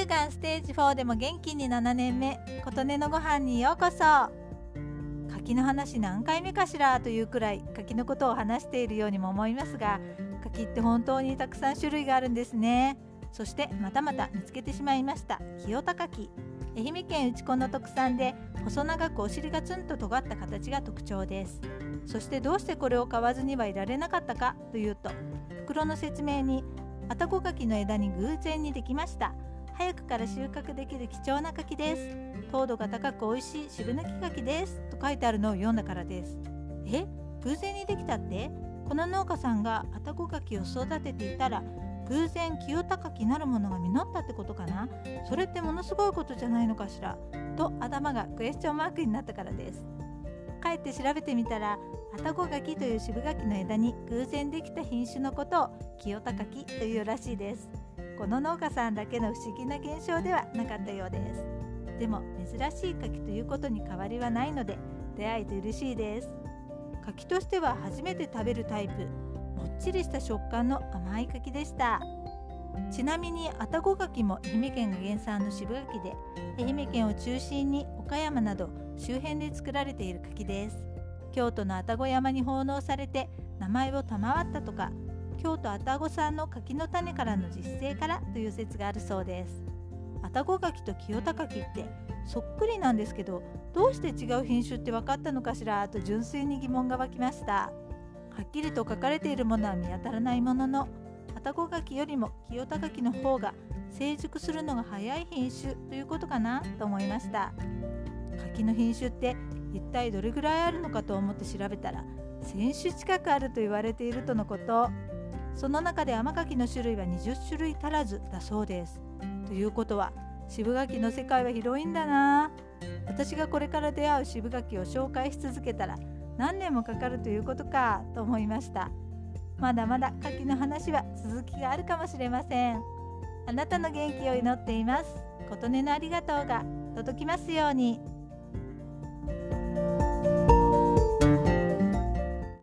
間ステージ4でも元気に7年目琴音のご飯にようこそ。柿の話何回目かしらというくらい柿のことを話しているようにも思いますが柿って本当にたくさん種類があるんですね。そしてまたまた見つけてしまいました。清田柿。愛媛県内子の特産で細長くお尻がツンと尖った形が特徴です。そしてどうしてこれを買わずにはいられなかったかというと袋の説明にあたこ柿の枝に偶然にできました。早くから収穫できる貴重な柿です。糖度が高く美味しい渋抜き柿です。と書いてあるのを読んだからです。え？偶然にできたって？この農家さんがあたこ柿を育てていたら偶然清高きなるものが実ったってことかな？それってものすごいことじゃないのかしら？と頭がクエスチョンマークになったからです。帰って調べてみたら愛宕柿という渋柿の枝に偶然できた品種のことを清高きというらしいです。この農家さんだけの不思議な現象ではなかったようです。でも珍しい柿ということに変わりはないので出会えて嬉しいです。柿としては初めて食べるタイプもっちりした食感の甘い柿でした。ちなみに愛宕柿も愛媛県が原産の渋柿で愛媛県を中心に岡山など周辺で作られている柿です京都の愛宕山に奉納されて名前を賜ったとか京都愛宕産の柿の種からの実生からという説があるそうです。愛宕柿と清田柿ってそっくりなんですけどどうして違う品種って分かったのかしらと純粋に疑問が湧きました。はっきりと書かれているものは見当たらないものの愛宕柿よりも清田柿の方が成熟するのが早い品種ということかなと思いました。柿の品種って一体どれぐらいあるのかと思って調べたら1000種近くあると言われているとのこと。その中で甘柿の種類は20種類足らずだそうです。ということは渋柿の世界は広いんだな。私がこれから出会う渋柿を紹介し続けたら何年もかかるということかと思いました。まだまだ柿の話は続きがあるかもしれません。あなたの元気を祈っています。琴音のありがとうが届きますように。